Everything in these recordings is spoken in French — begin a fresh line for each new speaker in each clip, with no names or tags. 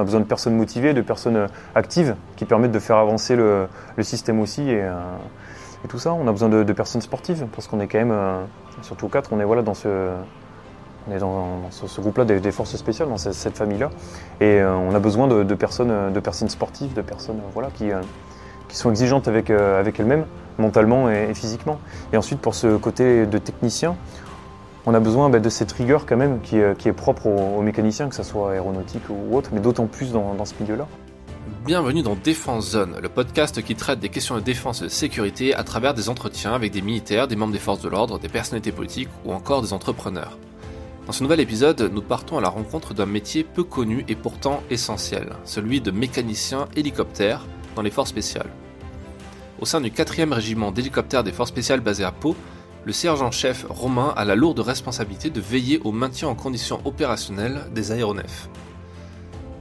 On a besoin de personnes motivées, de personnes actives qui permettent de faire avancer le, système aussi et, tout ça. On a besoin de, personnes sportives parce qu'on est quand même, surtout quatre, on est voilà dans ce, on est dans, ce, groupe-là des, forces spéciales, dans cette, famille-là, et on a besoin de, personnes, de personnes sportives, de personnes voilà qui qui sont exigeantes avec, avec elles-mêmes, mentalement et, physiquement. Et ensuite, pour ce côté de technicien, on a besoin bah, de cette rigueur quand même qui, est propre aux, mécaniciens, que ce soit aéronautique ou autre, mais d'autant plus dans, ce milieu-là.
Bienvenue dans Défense Zone, le podcast qui traite des questions de défense et de sécurité à travers des entretiens avec des militaires, des membres des forces de l'ordre, des personnalités politiques ou encore des entrepreneurs. Dans ce nouvel épisode, nous partons à la rencontre d'un métier peu connu et pourtant essentiel, celui de mécanicien hélicoptère dans les forces spéciales. Au sein du 4e régiment d'hélicoptères des forces spéciales basé à Pau, le sergent-chef Romain a la lourde responsabilité de veiller au maintien en conditions opérationnelles des aéronefs.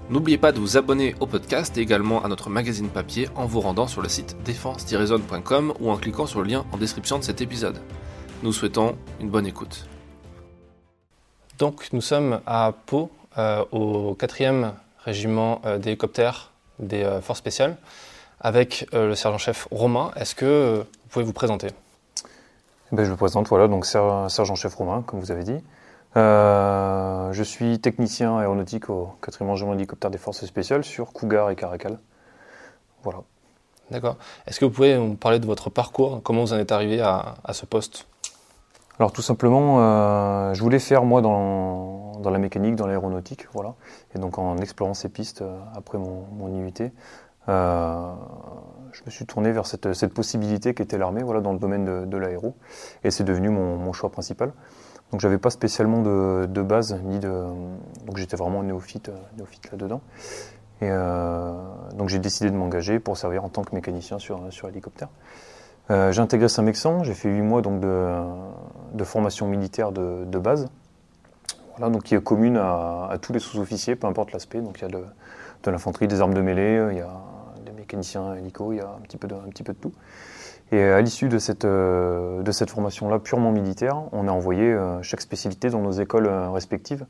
N'oubliez pas de vous abonner au podcast et également à notre magazine papier en vous rendant sur le site défense-zone.com ou en cliquant sur le lien en description de cet épisode. Nous souhaitons une bonne écoute. Donc nous sommes à Pau, euh, au 4e régiment euh, d'hélicoptères des euh, forces spéciales avec le sergent-chef Romain. Est-ce que vous pouvez vous présenter?
Ben, Je me présente, voilà, donc sergent-chef Romain, comme vous avez dit. Euh, je suis technicien aéronautique au 4e régiment d'hélicoptère des forces spéciales sur Cougar et Caracal. Voilà.
D'accord. Est-ce que vous pouvez nous parler de votre parcours? Comment vous en êtes arrivé à, ce poste?
Alors tout simplement, je voulais faire moi dans, la mécanique, dans l'aéronautique, voilà. Et donc en explorant ces pistes après mon, mon IUT, euh, je me suis tourné vers cette, possibilité qu'était l'armée voilà, dans le domaine de, l'aéro. Et c'est devenu mon, choix principal. Donc j'avais pas spécialement de, base, ni de. Donc j'étais vraiment néophyte, néophyte là-dedans. Et euh, donc j'ai décidé de m'engager pour servir en tant que mécanicien sur, sur hélicoptère. Euh, j'ai intégré Saint-Mexan, j'ai fait 8 mois donc de, formation militaire de, base, voilà, donc qui est commune à, tous les sous-officiers, peu importe l'aspect. Donc il y a de, de l'infanterie, des armes de mêlée, il y a mécanicien hélico, il y a un petit peu de, un petit peu de tout. Et à l'issue de cette, euh, de cette formation-là purement militaire, on a envoyé euh, chaque spécialité dans nos écoles euh, respectives.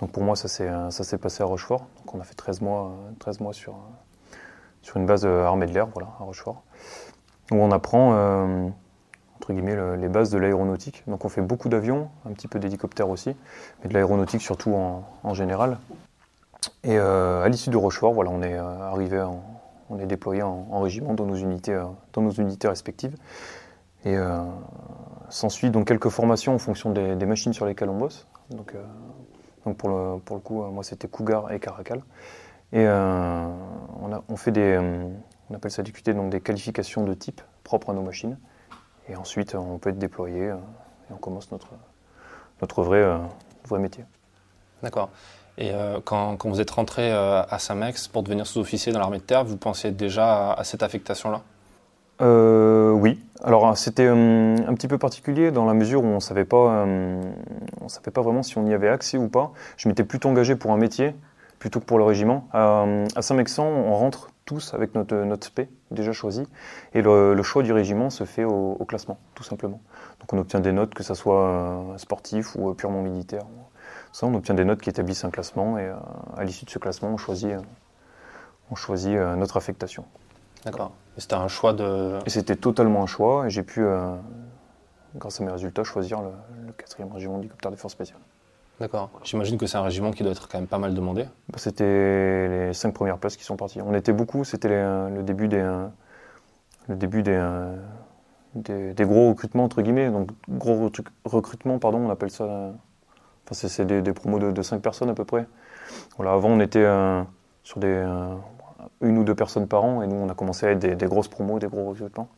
Donc pour moi, ça s'est passé à Rochefort. Donc on a fait 13 mois, 13 mois sur, sur une base armée de l'air, voilà, à Rochefort, où on apprend entre guillemets les bases de l'aéronautique. Donc on fait beaucoup d'avions, un petit peu d'hélicoptères aussi, mais de l'aéronautique surtout en, en, général. Et à l'issue de Rochefort, voilà, on est arrivé en, on est déployé en, régiment dans nos unités, euh, dans nos unités respectives. Et euh, s'ensuit donc quelques formations en fonction des, machines sur lesquelles on bosse. Donc, euh, donc pour, le, pour le coup, moi c'était Cougar et Caracal. Et on, a, on, fait des, on appelle ça donc des qualifications de type propres à nos machines. Et ensuite, on peut être déployé et on commence notre, notre vrai, vrai métier.
D'accord. Et euh, quand, vous êtes rentré euh, à Saint-Mex pour devenir sous-officier dans l'armée de terre, vous pensiez déjà à, cette affectation-là?
Euh, Oui. Alors c'était un petit peu particulier dans la mesure où on ne savait pas, vraiment si on y avait accès ou pas. Je m'étais plutôt engagé pour un métier plutôt que pour le régiment. à Saint-Mexan, on rentre tous avec notre, notre spé déjà choisi, et le, choix du régiment se fait au, au, classement, tout simplement. Donc on obtient des notes, que ce soit sportif ou purement militaire on obtient des notes qui établissent un classement et euh, à l'issue de ce classement, on choisit, euh, on choisit euh, notre affectation.
D'accord. Et c'était un choix de.
Et c'était totalement un choix et j'ai pu, grâce à mes résultats, choisir le, 4e régiment d'hélicoptères des forces spéciales.
D'accord. J'imagine que c'est un régiment qui doit être quand même pas mal demandé.
Bah, c'était les cinq premières places qui sont parties. On était beaucoup, c'était le début des. le début des, des, gros recrutements, entre guillemets. Donc, gros recrutements, pardon, on appelle ça c'est des, promos de, 5 personnes à peu près. Voilà, avant, on était euh, sur des, euh, une ou deux personnes par an, et nous, on a commencé à être des, grosses promos, des gros recrutements.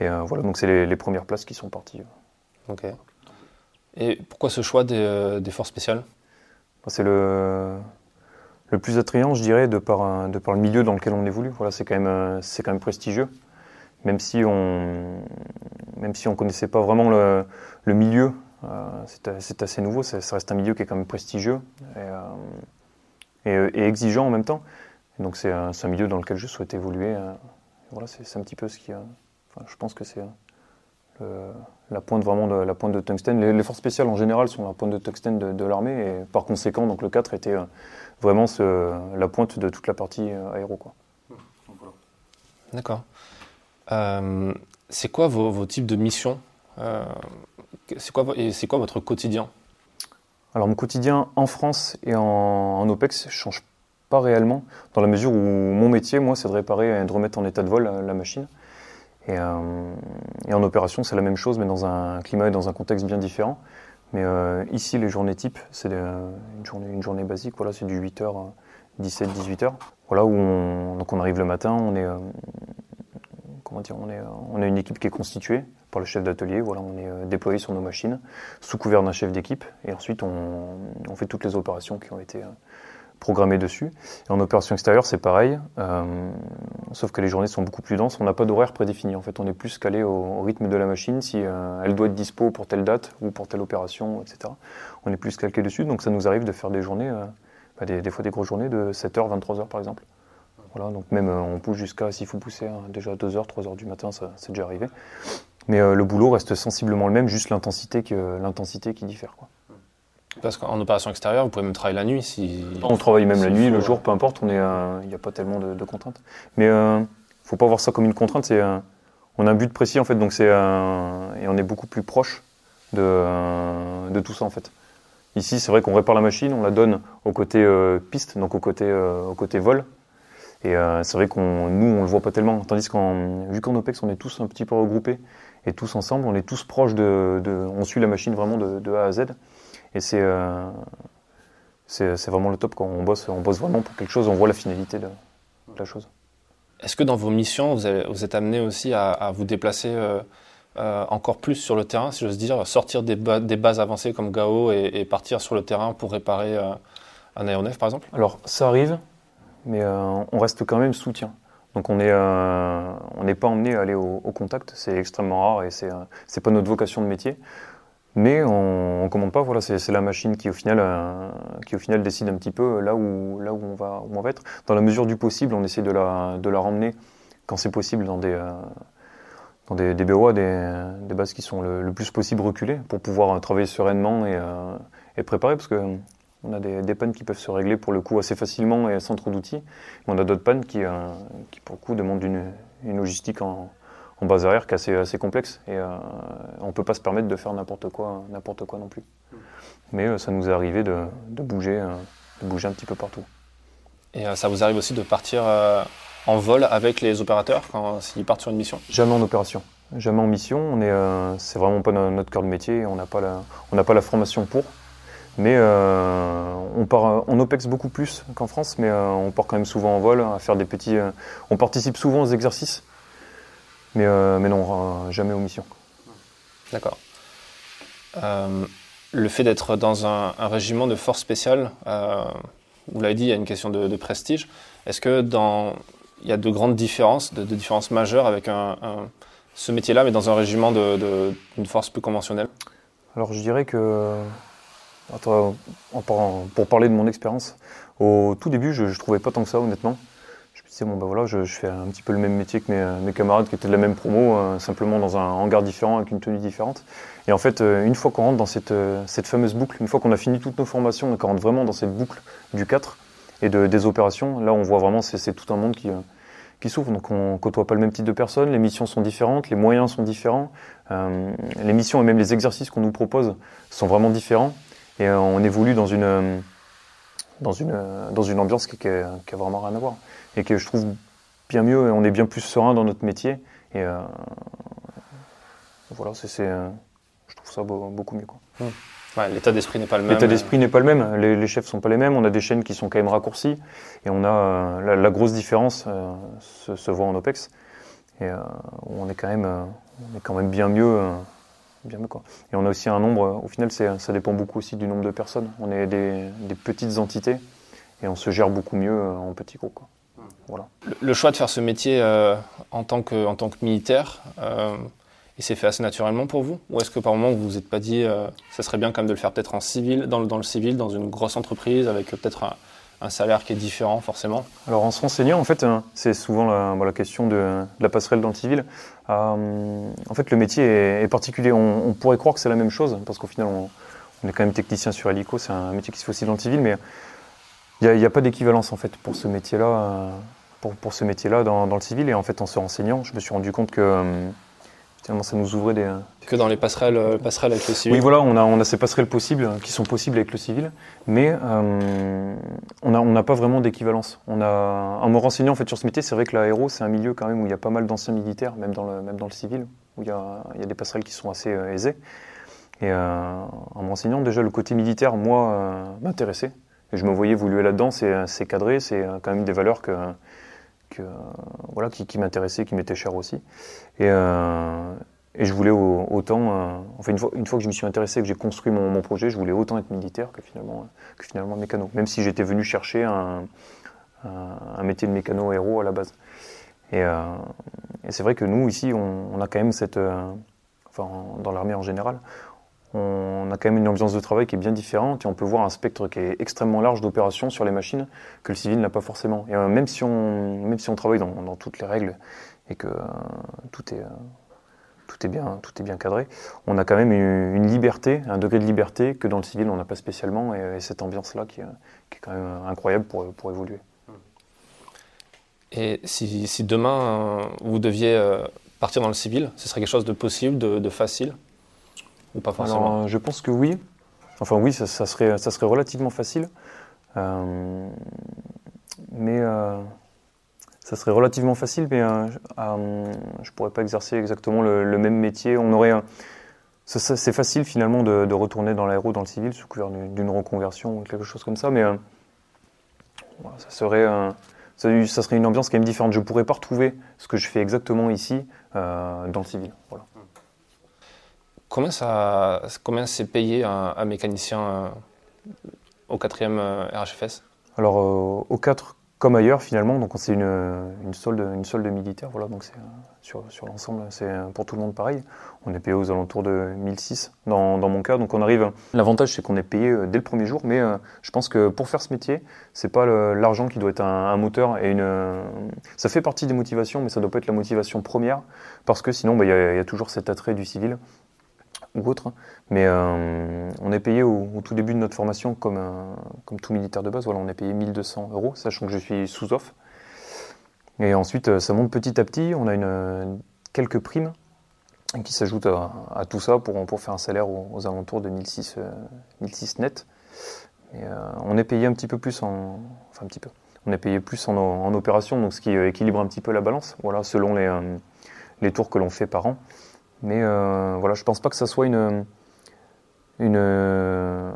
Et euh, voilà, donc c'est les, premières places qui sont parties.
Ok. Et pourquoi ce choix des, forces spéciales?
C'est le, le plus attrayant, je dirais, de par, de par le milieu dans lequel on évolue. Voilà, c'est quand, même, quand même prestigieux. Même si on même si on connaissait pas vraiment le, le milieu c'est assez nouveau, ça, reste un milieu qui est quand même prestigieux et, euh, exigeant en même temps. donc c'est un, milieu dans lequel je souhaite évoluer. Euh, voilà, c'est un petit peu ce qui. je pense que c'est la pointe vraiment de la pointe de tungstène. Les, forces spéciales en général sont la pointe de tungstène de, l'armée et par conséquent donc le 4 était vraiment la pointe de toute la partie aéro.
D'accord. c'est quoi vos, types de missions C'est quoi, votre quotidien?
Alors mon quotidien en France et en, OPEX ne change pas réellement, dans la mesure où mon métier, moi, c'est de réparer et de remettre en état de vol la, machine. Euh, et, en opération, c'est la même chose, mais dans un climat et dans un contexte bien différent. Mais euh, ici, les journées types, c'est une journée, basique, voilà, c'est du 8h, 17, 18h. Voilà, où on, donc on arrive le matin, on est, euh, comment dire, on est, on a une équipe qui est constituée par le chef d'atelier. Voilà, on est euh, déployé sur nos machines, sous couvert d'un chef d'équipe, et ensuite on, fait toutes les opérations qui ont été euh, programmées dessus. Et en opération extérieure, c'est pareil, euh, sauf que les journées sont beaucoup plus denses. On n'a pas d'horaire prédéfini. En fait, on est plus calé au, rythme de la machine, si elle doit être dispo pour telle date ou pour telle opération, etc. On est plus calqué dessus, donc ça nous arrive de faire des journées, bah, des, fois des grosses journées de 7h, 23h par exemple. Voilà, donc même on pousse jusqu'à, s'il faut pousser, hein, déjà 2h, 3h du matin, ça c'est déjà arrivé. Mais euh, le boulot reste sensiblement le même, juste l'intensité qui, l'intensité qui diffère. Quoi.
Parce qu'en opération extérieure, vous pouvez même travailler la nuit si.
On travaille même la nuit, le jour, peu importe. Il n'y a pas tellement de, contraintes. Mais il euh, ne faut pas voir ça comme une contrainte. C'est on a un but précis en fait, donc c'est et on est beaucoup plus proche de, de tout ça en fait. Ici, c'est vrai qu'on répare la machine, on la donne au côté euh, piste, donc au côté, au côté vol. Et c'est vrai qu'on nous, on le voit pas tellement. Tandis qu'en vu qu'en OPEX, on est tous un petit peu regroupés et tous ensemble, on est tous proches de, on suit la machine vraiment de, A à Z. Et euh, c'est c'est vraiment le top quand on bosse, on bosse vraiment pour quelque chose, on voit la finalité de, la chose.
Est-ce que dans vos missions, vous, vous êtes amené aussi à, vous déplacer euh, euh, encore plus sur le terrain, si j'ose dire, sortir des, des, bases avancées comme Gao et, partir sur le terrain pour réparer un aéronef par exemple?
Alors ça arrive, mais on reste quand même soutien. Donc on n'est euh, pas emmené à aller au, contact, c'est extrêmement rare et c'est n'est pas notre vocation de métier. Mais on, ne commande pas, voilà, c'est la machine qui au final euh, qui au final décide un petit peu là où là où on va où on va être. Dans la mesure du possible, on essaie de la de la ramener quand c'est possible dans des euh, dans des, BOA, des, des, bases qui sont le, plus possible reculées pour pouvoir travailler sereinement et, et préparer parce que on a des, pannes qui peuvent se régler pour le coup assez facilement et sans trop d'outils. On a d'autres pannes qui, euh, qui, pour le coup, demandent une, logistique en, base arrière qui est assez, assez complexe. Et euh, on ne peut pas se permettre de faire n'importe quoi, n'importe quoi non plus. Mais euh, ça nous est arrivé de, bouger, de bouger un petit peu partout.
Et ça vous arrive aussi de partir en vol avec les opérateurs quand s'ils partent sur une mission?
Jamais en opération. Jamais en mission. On est, c'est vraiment pas notre cœur de métier. On n'a pas la, on n'a pas la formation pour. Mais euh, on, part, on OPEX beaucoup plus qu'en France, mais euh, on part quand même souvent en vol, à faire des petits. Euh, on participe souvent aux exercices, mais, mais non, jamais aux missions.
D'accord. le fait d'être dans un, régiment de force spéciale, vous l'avez dit, il y a une question de, prestige. Est-ce que dans, il y a de grandes différences, de, différences majeures avec un, ce métier-là, mais dans un régiment d'une force plus conventionnelle?
Alors je dirais que pour parler de mon expérience, au tout début, je, ne trouvais pas tant que ça, honnêtement. Je me disais, bon, ben voilà, je, fais un petit peu le même métier que mes, camarades qui étaient de la même promo, euh, simplement dans un hangar différent, avec une tenue différente. Et en fait, euh, une fois qu'on rentre dans cette, euh, fameuse boucle, une fois qu'on a fini toutes nos formations qu'on rentre vraiment dans cette boucle du 4 et de, des opérations, là, on voit vraiment, c'est tout un monde qui, qui s'ouvre. Donc, on côtoie pas le même type de personnes, les missions sont différentes, les moyens sont différents, les missions et même les exercices qu'on nous propose sont vraiment différents. Et euh, on évolue dans une, euh, dans une, euh, dans une ambiance qui, n'a a vraiment rien à voir. Et que je trouve bien mieux, et on est bien plus serein dans notre métier. Et voilà, c'est, je trouve ça beaucoup mieux. Quoi.
Mmh. l'état d'esprit n'est pas le même.
L'état d'esprit n'est pas le même. Les, les, chefs sont pas les mêmes. On a des chaînes qui sont quand même raccourcies. Et on a la, grosse différence se, se, voit en OPEX. Et on est quand même, on est quand même bien mieux bien Quoi. Et on a aussi un nombre, au final, ça dépend beaucoup aussi du nombre de personnes. On est des, petites entités et on se gère beaucoup mieux euh, en petits groupes.
Voilà. Le, choix de faire ce métier euh, en, tant que, en tant que militaire, euh, il s'est fait assez naturellement pour vous? Ou est-ce que par moment vous vous êtes pas dit, ça serait bien quand même de le faire peut-être en civil, dans, dans, le civil, dans une grosse entreprise, avec peut-être un, un salaire qui est différent forcément
Alors en se renseignant, en fait, hein, c'est souvent la, question de, la passerelle dans le civil. Euh, en fait, le métier est, particulier. On, pourrait croire que c'est la même chose, parce qu'au final, on, est quand même technicien sur hélico, c'est un métier qui se fait aussi dans le civil, mais il n'y a, pas d'équivalence en fait pour ce métier-là, euh, pour, ce métier-là dans, dans, le civil. Et en fait, en se renseignant, je me suis rendu compte que Finalement, ça nous ouvrait des.
Que dans les passerelles, euh, passerelles avec le civil
Oui, voilà, on a, on a ces passerelles possibles qui sont possibles avec le civil, mais euh, on n'a on pas vraiment d'équivalence. On a, en me renseignant en fait, sur ce métier, c'est vrai que l'aéro, c'est un milieu quand même où il y a pas mal d'anciens militaires, même dans le, même dans le civil, où il y, a, il y a des passerelles qui sont assez euh, aisées. Et en me renseignant, déjà, le côté militaire, moi, m'intéressait. Et je me voyais évoluer là-dedans, c'est cadré, c'est quand même des valeurs que voilà, qui, m'intéressait, qui m'était cher aussi. Et, euh, et je voulais autant, euh, enfin une fois, une fois que je m'y suis intéressé, que j'ai construit mon, mon, projet, je voulais autant être militaire que finalement, que finalement mécano. Même si j'étais venu chercher un, un, métier de mécano héros à la base. Et, euh, c'est vrai que nous ici, on, on a quand même cette, enfin dans l'armée en général, on a quand même une ambiance de travail qui est bien différente et on peut voir un spectre qui est extrêmement large d'opérations sur les machines que le civil n'a pas forcément. Et euh, même, si on, travaille dans, toutes les règles et que euh, tout, est, euh, tout, est bien, tout est bien cadré, on a quand même une, liberté, un degré de liberté que dans le civil on n'a pas spécialement et, cette ambiance-là qui, qui, est quand même incroyable pour, évoluer.
Et si, demain vous deviez partir dans le civil, ce serait quelque chose de possible, de facile? Pas forcément
Je pense que oui. Enfin oui, ça, serait, ça serait relativement facile. Euh, mais euh, ça serait relativement facile, mais euh, je ne pourrais pas exercer exactement le, même métier. On aurait, c'est facile finalement de, retourner dans l'aéro, dans le civil, sous couvert d'une reconversion ou quelque chose comme ça, mais ça serait, ça, ça, serait une ambiance quand même différente. Je ne pourrais pas retrouver ce que je fais exactement ici dans le civil. Voilà.
Ça, combien c'est payé un, mécanicien euh, au quatrième euh, RHFS
Alors euh, au 4 comme ailleurs finalement, donc c'est une, une, solde, une solde militaire, voilà, donc c'est sur, sur l'ensemble, c'est pour tout le monde pareil. On est payé aux alentours de 1006 dans, dans mon cas, donc on arrive. L'avantage c'est qu'on est payé dès le premier jour, mais je pense que pour faire ce métier, c'est pas l'argent qui doit être un, moteur et une. ça fait partie des motivations, mais ça doit pas être la motivation première, parce que sinon bah, il y, a toujours cet attrait du civil ou autre. Mais euh, on est payé au, tout début de notre formation comme, comme tout militaire de base. Voilà, on est payé 1200 euros, sachant que je suis sous-off. Et ensuite, euh, ça monte petit à petit. On a une, quelques primes qui s'ajoutent à, tout ça pour, pour faire un salaire aux, alentours de 1006, 1006 euh, net. Et, on est payé un petit peu plus en. Enfin, un petit peu. On est payé plus en, en opération, donc ce qui équilibre un petit peu la balance, voilà, selon les, les tours que l'on fait par an. Mais euh, voilà, je pense pas que ça soit une. une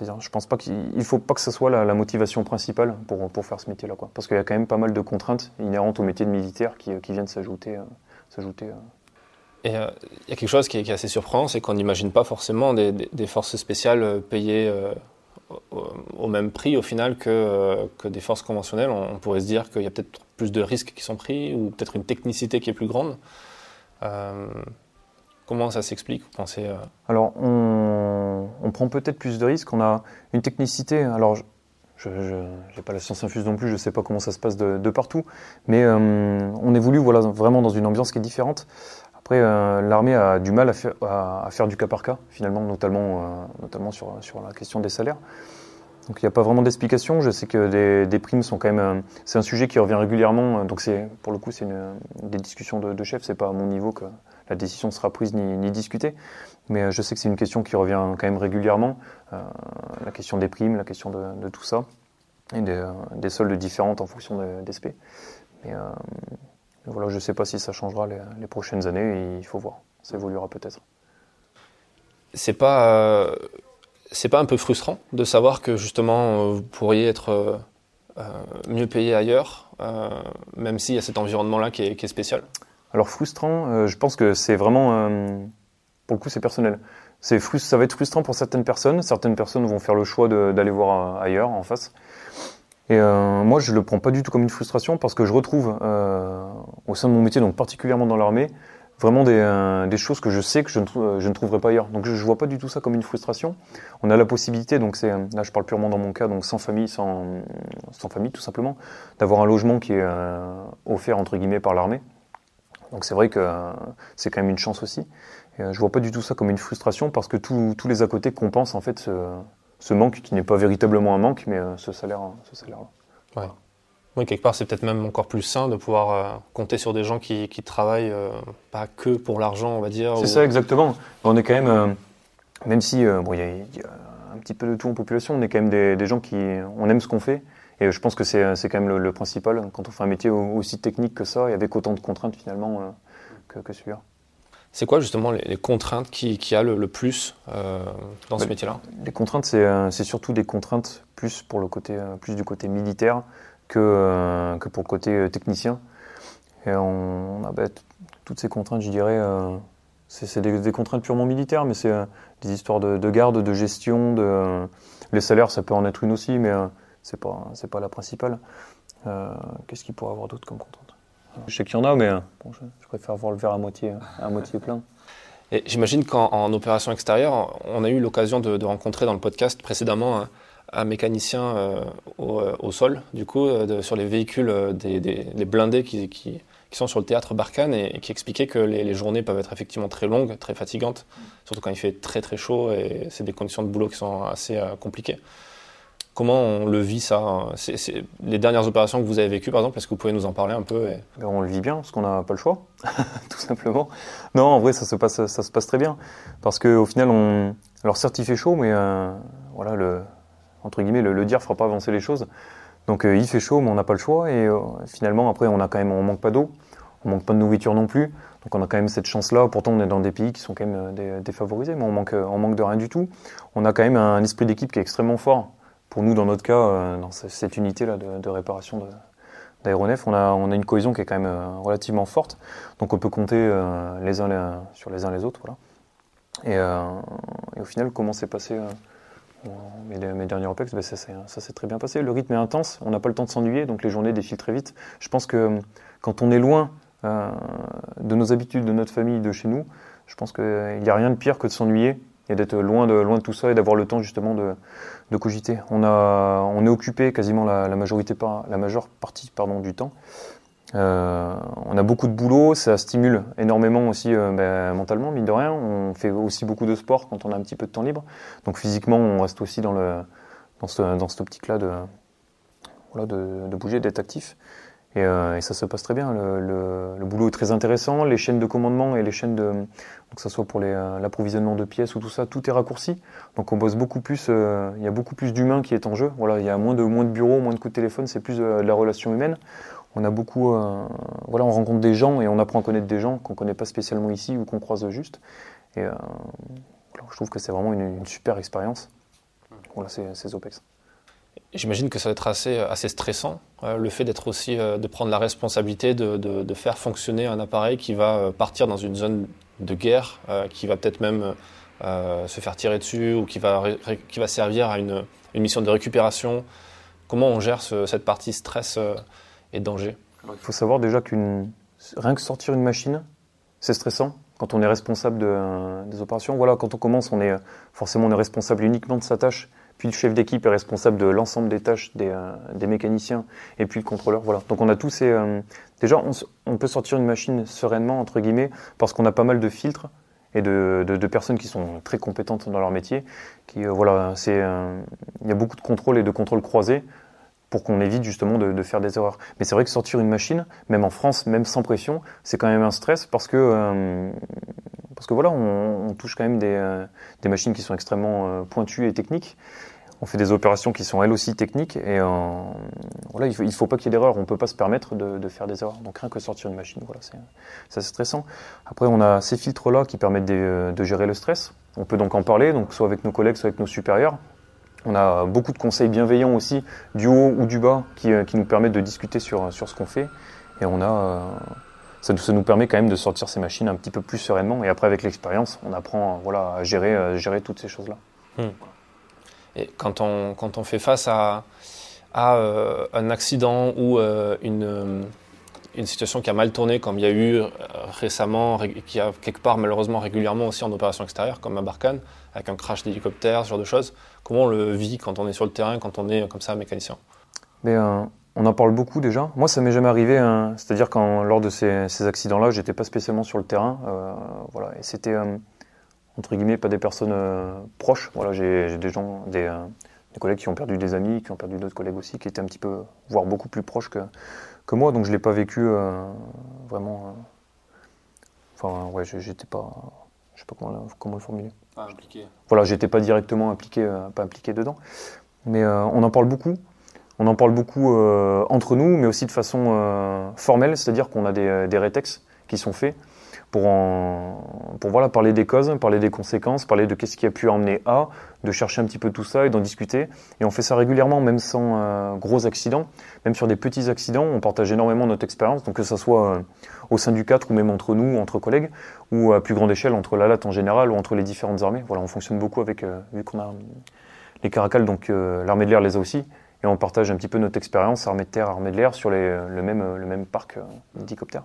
dire, je pense pas qu'il faut pas que ce soit la, motivation principale pour, pour faire ce métier-là. Quoi. Parce qu'il y a quand même pas mal de contraintes inhérentes au métier de militaire qui, qui viennent s'ajouter. Euh, euh.
Et il y a quelque chose qui est, assez surprenant, c'est qu'on n'imagine pas forcément des, des, forces spéciales payées au, même prix au final que, que des forces conventionnelles. On, pourrait se dire qu'il y a peut-être plus de risques qui sont pris ou peut-être une technicité qui est plus grande. Comment ça s'explique, vous pensez euh
Alors, on, prend peut-être plus de risques. On a une technicité. Alors, je n'ai pas la science infuse non plus, je ne sais pas comment ça se passe de, partout. Mais euh, on évolue voilà, vraiment dans une ambiance qui est différente. Après, euh, l'armée a du mal à faire, à, faire, du cas par cas, finalement, notamment, notamment sur, sur la question des salaires. Donc il n'y a pas vraiment d'explication. Je sais que des, primes sont quand même. c'est un sujet qui revient régulièrement. Donc c'est pour le coup c'est des discussions de, de chef. C'est pas à mon niveau que la décision sera prise ni, discutée. Mais euh, je sais que c'est une question qui revient quand même régulièrement, euh, la question des primes, la question de, tout ça, et des, euh, soldes différentes en fonction des SP. Mais voilà, je ne sais pas si ça changera les, prochaines années, il faut voir, ça évoluera peut-être.
C'est pas, pas un peu frustrant de savoir que justement vous pourriez être mieux payé ailleurs, même s'il y a cet environnement-là qui est spécial?
Alors frustrant, euh, je pense que c'est vraiment, euh, pour le coup, c'est personnel. C'est ça va être frustrant pour certaines personnes. Certaines personnes vont faire le choix d'aller voir euh, ailleurs, en face. Et moi, je le prends pas du tout comme une frustration parce que je retrouve au sein de mon métier, donc particulièrement dans l'armée, vraiment des, choses que je sais que je ne, je trouverai pas ailleurs. Donc je, ne vois pas du tout ça comme une frustration. On a la possibilité, donc c'est là je parle purement dans mon cas, donc sans famille, sans famille tout simplement, d'avoir un logement qui est offert entre guillemets par l'armée. Donc c'est vrai que c'est quand même une chance aussi. Et, je vois pas du tout ça comme une frustration parce que tous les à côté compensent en fait ce, ce manque qui n'est pas véritablement un manque, mais ce salaire, ce salaire-là.
Ouais. Oui, quelque part, c'est peut-être même encore plus sain de pouvoir euh, compter sur des gens qui, qui travaillent euh, pas que pour l'argent, on va dire.
C'est ça, exactement. On est quand même, euh, même si bon, il y, y, a un petit peu de tout en population, on est quand même des, des gens qui, on aime ce qu'on fait. Et je pense que c'est quand même le, principal quand on fait un métier aussi technique que ça et avec autant de contraintes finalement que, que celui-là.
C'est quoi justement les, contraintes qui, qui a le, plus dans ce métier-là?
Les contraintes, c'est surtout des contraintes plus pour le côté, plus du côté militaire que, euh, que pour le côté euh, technicien. Et on, a bah, toutes ces contraintes, je dirais, euh, c'est des, contraintes purement militaires, mais c'est des histoires de, garde, de gestion, de les salaires, ça peut en être une aussi, mais c'est pas c'est pas la principale. Qu'est-ce qu'il pourrait avoir d'autre comme contrainte Je sais qu'il y en a, mais je, préfère voir le verre à moitié à moitié plein.
Et j'imagine qu'en opération extérieure, on a eu l'occasion de, de, rencontrer dans le podcast précédemment un mécanicien euh, euh, au, sol, du coup, euh, sur les véhicules des, blindés qui, qui, sont sur le théâtre Barkhane et, qui expliquait que les, journées peuvent être effectivement très longues, très fatigantes, surtout quand il fait très très chaud et c'est des conditions de boulot qui sont assez compliquées. Comment on le vit ça C'est les dernières opérations que vous avez vécues, par exemple, est-ce que vous pouvez nous en parler un peu
ben, On le vit bien, parce qu'on n'a pas le choix, tout simplement. Non, en vrai, ça se passe, ça se passe très bien, parce qu'au final, on... alors certes, il fait chaud, mais voilà, le, entre guillemets, le, le dire fera pas avancer les choses. Donc euh, il fait chaud, mais on n'a pas le choix. Et euh, finalement, après, on a quand même, on manque pas d'eau, on manque pas de nourriture non plus. Donc on a quand même cette chance-là. Pourtant, on est dans des pays qui sont quand même euh, défavorisés, mais on manque, on manque de rien du tout. On a quand même un esprit d'équipe qui est extrêmement fort. Pour nous, dans notre cas, dans cette unité-là de, réparation d'aéronefs, on a, une cohésion qui est quand même relativement forte. Donc on peut compter les uns sur les uns les autres. Voilà. Et, au final, comment s'est passé mes, derniers OPEX, ben ça, s'est très bien passé. Le rythme est intense, on n'a pas le temps de s'ennuyer, donc les journées défilent très vite. Je pense que euh, quand on est loin euh, de nos habitudes, de notre famille, de chez nous, je pense qu'il n'y a rien de pire que de s'ennuyer et d'être loin de, loin de tout ça et d'avoir le temps justement de, de cogiter. On, a, on est occupé quasiment la, majorité, la majeure partie pardon, du temps euh, on a beaucoup de boulot, ça stimule énormément aussi euh, ben, mentalement, mine de rien. On fait aussi beaucoup de sport quand on a un petit peu de temps libre. Donc physiquement, on reste aussi dans, le, dans, ce, dans cette optique-là de, voilà, de, de, bouger, d'être actif. Et, euh, et, ça se passe très bien. Le, boulot est très intéressant. Les chaînes de commandement et les chaînes de, que ce soit pour l'approvisionnement de pièces ou tout ça, tout est raccourci. Donc on bosse beaucoup plus. Euh, il y a beaucoup plus d'humains qui est en jeu. Voilà, il y a moins de moins de bureaux, moins de coups de téléphone. C'est plus de la relation humaine on a beaucoup, euh, voilà, on rencontre des gens et on apprend à connaître des gens qu'on connaît pas spécialement ici ou qu'on croise juste. Et euh, je trouve que c'est vraiment une, super expérience. Voilà, ces, OPEX.
J'imagine que ça va être assez, assez stressant, euh, le fait d'être aussi, de prendre la responsabilité de, faire fonctionner un appareil qui va partir dans une zone de guerre, qui va peut-être même se faire tirer dessus ou qui va, servir à une, mission de récupération. Comment on gère cette partie stress et danger?
Il faut savoir déjà qu'une rien que sortir une machine, c'est stressant quand on est responsable de, des opérations. Voilà, quand on commence, on est forcément on est responsable uniquement de sa tâche. Puis le chef d'équipe est responsable de l'ensemble des tâches des, euh, des, mécaniciens et puis le contrôleur. Voilà. Donc on a tous ces. Euh, déjà, on, peut sortir une machine sereinement entre guillemets parce qu'on a pas mal de filtres et de, personnes qui sont très compétentes dans leur métier. Qui euh, voilà, c'est il y a beaucoup de contrôles et de contrôles croisés pour qu'on évite justement de, faire des erreurs. Mais c'est vrai que sortir une machine, même en France, même sans pression, c'est quand même un stress parce que parce que voilà, on, touche quand même des, euh, machines qui sont extrêmement euh, pointues et techniques. On fait des opérations qui sont elles aussi techniques et voilà, il il faut pas qu'il y ait d'erreurs. On peut pas se permettre de, faire des erreurs. Donc rien que sortir une machine, voilà, c'est stressant. Après, on a ces filtres là qui permettent de, gérer le stress. On peut donc en parler, donc soit avec nos collègues, soit avec nos supérieurs. On a beaucoup de conseils bienveillants aussi, du haut ou du bas, qui, euh, nous permettent de discuter sur, sur ce qu'on fait. Et on a, euh, ça, ça, nous permet quand même de sortir ces machines un petit peu plus sereinement. Et après, avec l'expérience, on apprend voilà, à gérer, à gérer toutes ces choses-là. Hmm.
Et quand on, quand on fait face à, à euh, un accident ou une, une situation qui a mal tourné, comme il y a eu euh, récemment, qui a quelque part malheureusement régulièrement aussi en opération extérieure, comme à Barkhane, avec un crash d'hélicoptère, ce genre de choses. Comment on le vit quand on est sur le terrain, quand on est comme ça mécanicien?
Mais, euh, On en parle beaucoup déjà. Moi, ça m'est jamais arrivé. Hein. C'est-à-dire quand lors de ces, ces accidents-là, j'étais pas spécialement sur le terrain. Euh, voilà, et c'était euh, entre guillemets pas des personnes euh, proches. Voilà, j'ai des gens, des, des collègues qui ont perdu des amis, qui ont perdu d'autres collègues aussi, qui étaient un petit peu, voire beaucoup plus proches que, que moi. Donc je l'ai pas vécu vraiment. Enfin, ouais, je- j'étais pas. Je sais pas comment, le- comment le formuler.
Pas impliqué.
Voilà, j'étais pas directement impliqué, pas impliqué dedans. Mais on en parle beaucoup. On en parle beaucoup euh, entre nous, mais aussi de façon euh, formelle, c'est-à-dire qu'on a des, des rétex qui sont faits pour, parler des causes, parler des conséquences, parler de qu'est-ce qui a pu emmener à, de chercher un petit peu tout ça et d'en discuter. Et on fait ça régulièrement, même sans euh, gros accidents, même sur des petits accidents, on partage énormément notre expérience, donc que ce soit euh, au sein du 4 ou même entre nous, entre collègues, ou à plus grande échelle entre la LAT en général ou entre les différentes armées. Voilà, on fonctionne beaucoup avec, euh, vu qu'on a les caracals, donc euh, l'armée de l'air les a aussi, et on partage un petit peu notre expérience, armée de terre, armée de l'air, sur les, le, même, le même parc euh, d'hélicoptères.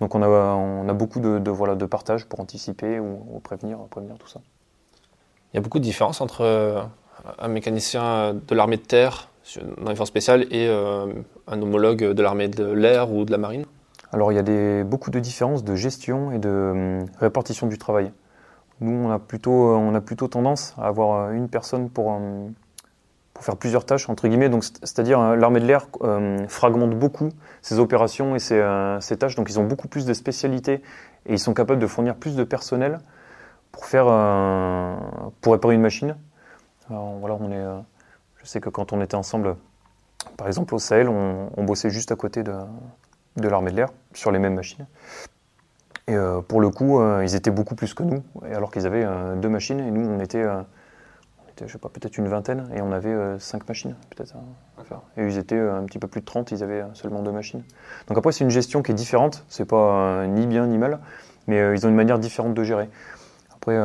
Donc on a, on a beaucoup de, de, voilà, de partage pour anticiper ou, ou prévenir, prévenir tout ça.
Il y a beaucoup de différences entre euh, un mécanicien de l'armée de terre dans les forces spéciales et euh, un homologue de l'armée de l'air ou de la marine?
Alors il y a des, beaucoup de différences de gestion et de répartition du travail. Nous, on a plutôt, on a plutôt tendance à avoir une personne pour, hum, pour faire plusieurs tâches, entre guillemets. Donc, c'est- c'est-à-dire, euh, l'armée de l'air hum, fragmente beaucoup ses opérations et ses, euh, ses tâches. Donc, ils ont beaucoup plus de spécialités et ils sont capables de fournir plus de personnel pour faire, euh, pour réparer une machine. Alors, voilà, on est, euh, je sais que quand on était ensemble, par exemple au Sahel, on, bossait juste à côté de, de l'armée de l'air sur les mêmes machines. Et euh, pour le coup, euh, ils étaient beaucoup plus que nous, alors qu'ils avaient euh, deux machines, et nous, on était, je sais pas, peut-être une vingtaine, et on avait euh, cinq machines, peut-être, à faire. Et ils étaient euh, un petit peu plus de 30, ils avaient euh, seulement deux machines. Donc après, c'est une gestion qui est différente, c'est pas ni bien ni mal, mais ils ont une manière différente de gérer. Après,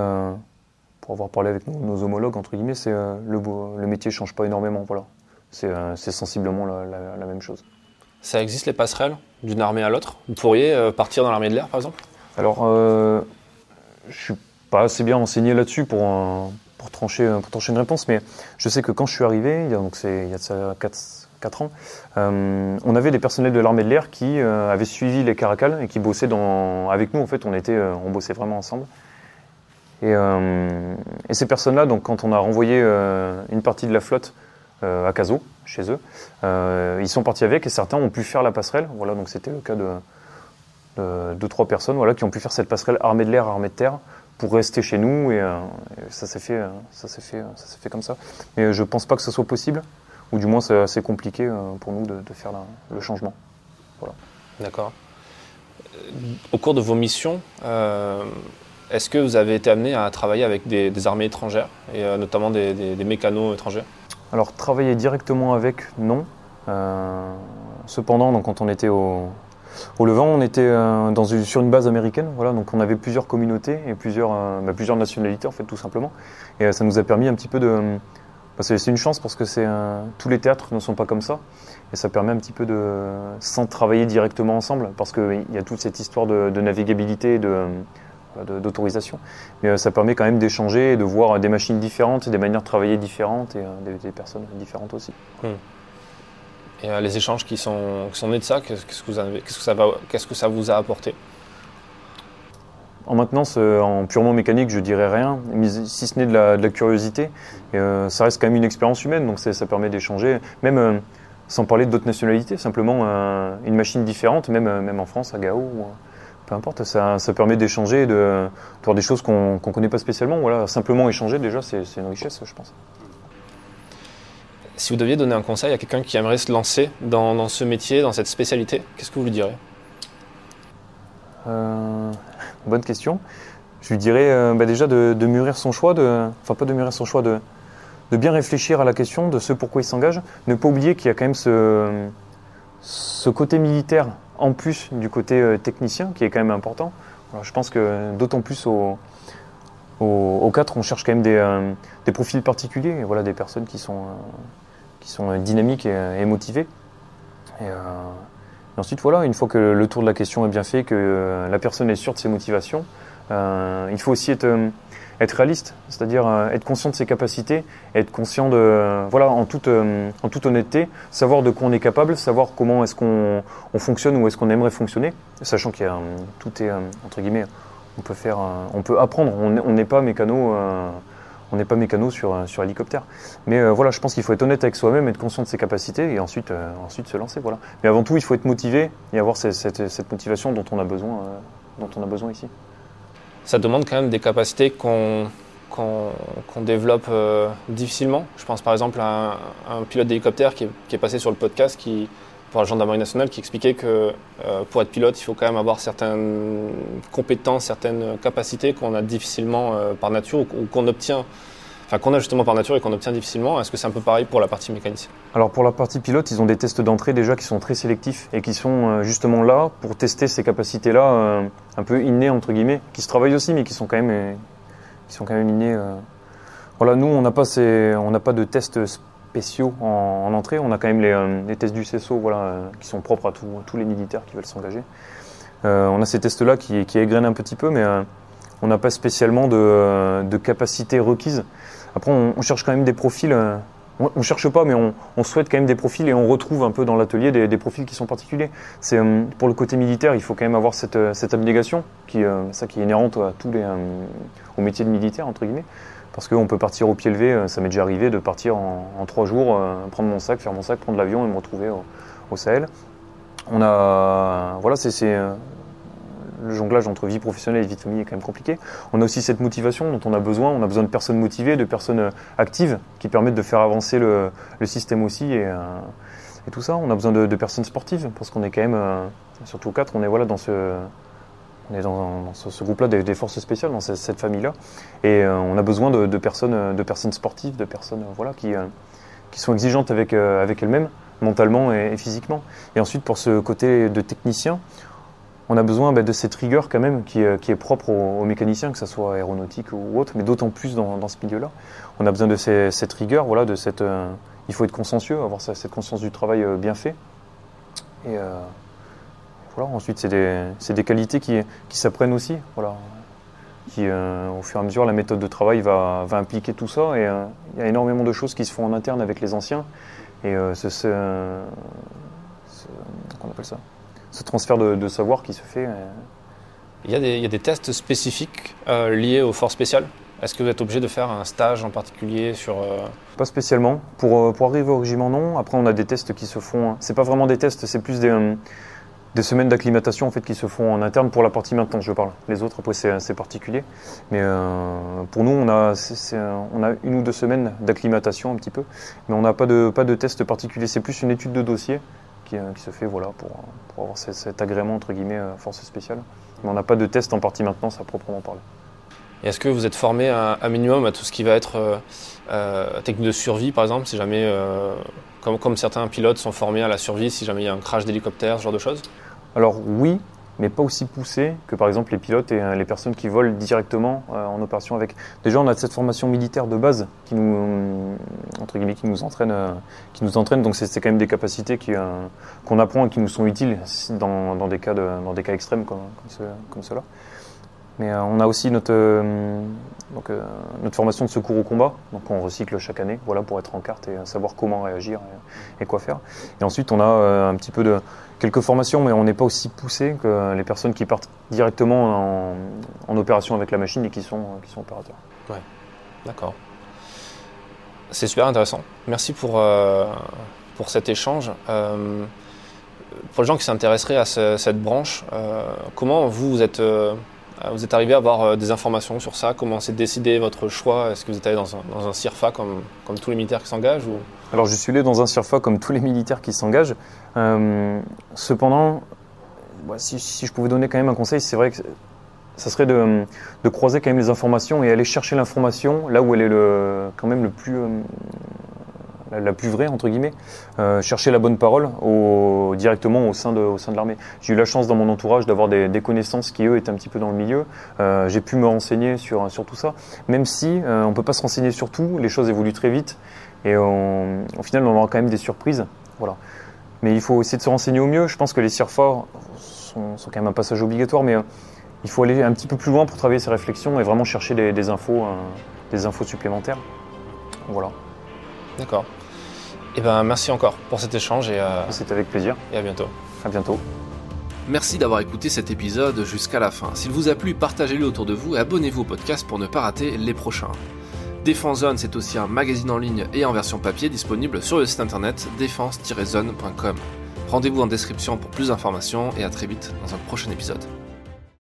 pour avoir parlé avec nos, nos homologues, entre guillemets, c'est le, le métier change pas énormément, voilà. C'est sensiblement la- la- la même chose.
Ça existe les passerelles d'une armée à l'autre? Vous pourriez partir dans l'armée de l'air par exemple?
Alors, euh, je suis pas assez bien renseigné là-dessus pour, pour, trancher, pour trancher une réponse, mais je sais que quand je suis arrivé, il y a, il y a de ça 4, ans, euh, on avait des personnels de l'armée de l'air qui euh, avaient suivi les caracals et qui bossaient dans, avec nous. En fait, on, était, euh, on bossait vraiment ensemble. Et, euh, et ces personnes-là, donc, quand on a renvoyé euh, une partie de la flotte euh, à Caso, chez eux, euh, ils sont partis avec et certains ont pu faire la passerelle. Voilà, donc c'était le cas de, de deux trois personnes voilà qui ont pu faire cette passerelle armée de l'air armée de terre pour rester chez nous et, euh, et ça s'est fait euh, ça s'est fait euh, ça s'est fait comme ça. Mais je pense pas que ce soit possible ou du moins c'est assez compliqué pour nous de, de faire la- le changement.
D'accord. Euh, Au cours de vos missions, euh, est-ce que vous avez été amené à travailler avec des, des armées étrangères, et euh, notamment des, des- des mécanos étrangers?
Alors travailler directement avec non. Cependant donc quand on était au au Levant, on était euh, sur une base américaine, voilà, donc on avait plusieurs communautés et plusieurs, euh, bah, nationalités en fait, tout simplement. Et euh, ça nous a permis un petit peu de, bah, c'est une chance parce que tous les théâtres ne sont pas comme ça, et ça permet un petit peu de, sans travailler directement ensemble, parce qu'il y a toute cette histoire de, navigabilité, de d'autorisation. Mais ça permet quand même d'échanger et de voir des machines différentes, des manières de travailler différentes et des, des personnes différentes aussi.
Euh, les échanges qui sont, qui sont nés de ça, qu'est-ce que, ça que ça vous a apporté?
En maintenance, euh, en purement mécanique, je dirais rien, mais si ce n'est de la, curiosité. Euh, ça reste quand même une expérience humaine, donc ça permet d'échanger, même sans parler d'autres nationalités, simplement une machine différente, même, même en France, à Gao, peu importe, ça, ça permet d'échanger, de, voir des choses qu'on ne connaît pas spécialement. Voilà, simplement échanger, déjà, c'est une richesse, je pense.
Si vous deviez donner un conseil à quelqu'un qui aimerait se lancer dans, ce métier, dans cette spécialité, qu'est-ce que vous lui direz
Euh, bonne question. Je lui dirais euh, bah, déjà de, mûrir son choix, de, enfin pas de mûrir son choix, de, bien réfléchir à la question de ce pourquoi il s'engage. Ne pas oublier qu'il y a quand même ce, côté militaire en plus du côté euh, technicien qui est quand même important. Je pense que d'autant plus au, au, au 4, on cherche quand même des, profils particuliers, voilà, des personnes qui sont, qui sont euh, dynamiques et, et motivées. Et, euh, ensuite, voilà, une fois que le tour de la question est bien fait, que la personne est sûre de ses motivations, il faut aussi être réaliste, c'est-à-dire euh, être conscient de ses capacités, être conscient de, voilà, en toute, euh, en toute honnêteté, savoir de quoi on est capable, savoir comment est-ce qu'on on fonctionne ou est-ce qu'on aimerait fonctionner, sachant qu'il y a tout est entre guillemets, on peut faire, on peut apprendre, on n'est pas mécano. On n'est pas mécano sur, sur hélicoptère. Mais voilà, je pense qu'il faut être honnête avec soi-même, être conscient de ses capacités et ensuite, ensuite se lancer. Voilà. Mais avant tout, il faut être motivé et avoir cette, motivation dont on a besoin, dont on a besoin ici
ça demande quand même des capacités qu'on développe euh, difficilement. Je pense par exemple à un, pilote d'hélicoptère qui, est passé sur le podcast qui, pour la gendarmerie nationale qui expliquait que euh, pour être pilote, il faut quand même avoir certaines compétences, certaines capacités qu'on a difficilement euh, par nature ou qu'on obtient qu'on a justement par nature et qu'on obtient difficilement. Est-ce que c'est un peu pareil pour la partie mécanicienne
Alors pour la partie pilote, ils ont des tests d'entrée déjà qui sont très sélectifs et qui sont euh, justement là pour tester ces capacités-là, un peu innées entre guillemets, qui se travaillent aussi, mais qui sont quand même, qui sont quand même innées. Voilà, nous on n'a pas pas de tests spéciaux en, entrée. On a quand même les, tests du CESO, voilà, qui sont propres à, tous les militaires qui veulent s'engager. on a ces tests-là qui, qui égrènent un petit peu, mais on n'a pas spécialement de, capacités requises. Après, on, cherche quand même des profils. Euh, on, ne cherche pas, mais on, souhaite quand même des profils et on retrouve un peu dans l'atelier des, profils qui sont particuliers. C'est euh, pour le côté militaire, il faut quand même avoir cette, euh, abnégation, qui, ça qui est inhérente à tous les, au métier de militaire entre guillemets, parce qu'on peut partir au pied levé. Ça m'est déjà arrivé de partir en, trois jours, prendre mon sac, faire mon sac, prendre l'avion et me retrouver au, Sahel. On a, voilà, c'est le jonglage entre vie professionnelle et vie de famille est quand même compliqué. On a aussi cette motivation dont on a besoin. On a besoin de personnes motivées, de personnes euh, actives qui permettent de faire avancer le, système aussi euh, et, tout ça. On a besoin de, personnes sportives parce qu'on est quand même, euh, surtout quatre, on est voilà dans ce, on est dans, ce, groupe-là des, forces spéciales, dans cette, famille-là, et on a besoin de, personnes, de personnes sportives, de personnes voilà qui, qui sont exigeantes avec, avec elles-mêmes mentalement et, physiquement. Et ensuite, pour ce côté de technicien, on a besoin bah, de cette rigueur quand même qui, est propre aux, mécaniciens, que ce soit aéronautique ou autre, mais d'autant plus dans, ce milieu-là. On a besoin de cette rigueur, voilà, de cette, euh, il faut être consciencieux, avoir cette conscience du travail euh, bien fait. Et euh, voilà, ensuite, c'est des, qualités qui, s'apprennent aussi. Voilà. Qui, au fur et à mesure, la méthode de travail va, impliquer tout ça. Et il y a énormément de choses qui se font en interne avec les anciens. Et c'est, on appelle ça? Ce transfert de, savoir qui se fait. Euh.
Il y, a des, il y, a des, tests spécifiques euh, liés aux forces spéciales Est-ce que vous êtes obligé de faire un stage en particulier sur... Euh,
pas spécialement. Pour, pour, arriver au régiment, non. Après, on a des tests qui se font... C'est pas vraiment des tests, c'est plus des, des semaines d'acclimatation en fait, qui se font en interne pour la partie maintenance, je parle. Les autres, après, c'est particulier. Mais pour nous, on a, une ou deux semaines d'acclimatation un petit peu. Mais on n'a pas de, pas de test particulier. C'est plus une étude de dossier euh, qui, se fait voilà, pour, avoir cet, agrément entre guillemets euh, force spéciale. Mais on n'a pas de test en partie maintenance à proprement parler.
Est-ce que vous êtes formé à, minimum à tout ce qui va être euh, technique de survie par exemple, si jamais, comme, certains pilotes sont formés à la survie, si jamais il y a un crash d'hélicoptère, ce genre de choses
Alors oui, mais pas aussi poussé que par exemple les pilotes et euh, les personnes qui volent directement euh, en opération avec. Déjà, on a cette formation militaire de base qui nous, euh, entre guillemets, qui nous entraîne, qui nous entraîne. Donc c'est quand même des capacités qu'on apprend et qui nous sont utiles dans, dans, des cas de, dans des cas extrêmes comme, comme, comme cela. Mais on a aussi notre, donc, notre formation de secours au combat, donc on recycle chaque année, voilà, pour être en carte et savoir comment réagir et quoi faire. Et ensuite, on a un petit peu de, quelques formations, mais on n'est pas aussi poussé que les personnes qui partent directement en, opération avec la machine et qui sont, qui sont opérateurs.
Ouais, d'accord. C'est super intéressant. Merci pour, euh, pour cet échange. Euh, pour les gens qui s'intéresseraient à cette branche, euh, comment vous, vous êtes euh, vous êtes arrivé à avoir euh, des informations sur ça Comment s'est décidé votre choix? Est-ce que vous êtes allé dans un, CIRFA comme, comme, tous les militaires qui s'engagent.
Alors je suis allé dans un CIRFA comme tous les militaires qui s'engagent. Euh, cependant, si, si, je pouvais donner quand même un conseil, c'est vrai que ça serait de, de, croiser quand même les informations et aller chercher l'information là où elle est le, quand même le plus, la, plus vraie, entre guillemets, euh, chercher la bonne parole directement au sein de, de l'armée. J'ai eu la chance dans mon entourage d'avoir des, connaissances qui, eux, étaient un petit peu dans le milieu. Euh, j'ai pu me renseigner sur, sur tout ça, même si euh, on ne peut pas se renseigner sur tout, les choses évoluent très vite et au final, on aura quand même des surprises. Voilà. Mais il faut essayer de se renseigner au mieux. Je pense que les CIRFA sont, quand même un passage obligatoire, mais il faut aller un petit peu plus loin pour travailler ses réflexions et vraiment chercher des, infos, des infos supplémentaires. Voilà.
D'accord. Et ben merci encore pour cet échange et, euh,
C'était avec plaisir.
et à bientôt.
À bientôt.
Merci d'avoir écouté cet épisode jusqu'à la fin. S'il vous a plu, partagez-le autour de vous et abonnez-vous au podcast pour ne pas rater les prochains. Défense Zone, c'est aussi un magazine en ligne et en version papier disponible sur le site internet défense-zone.com. Rendez-vous en description pour plus d'informations et à très vite dans un prochain épisode.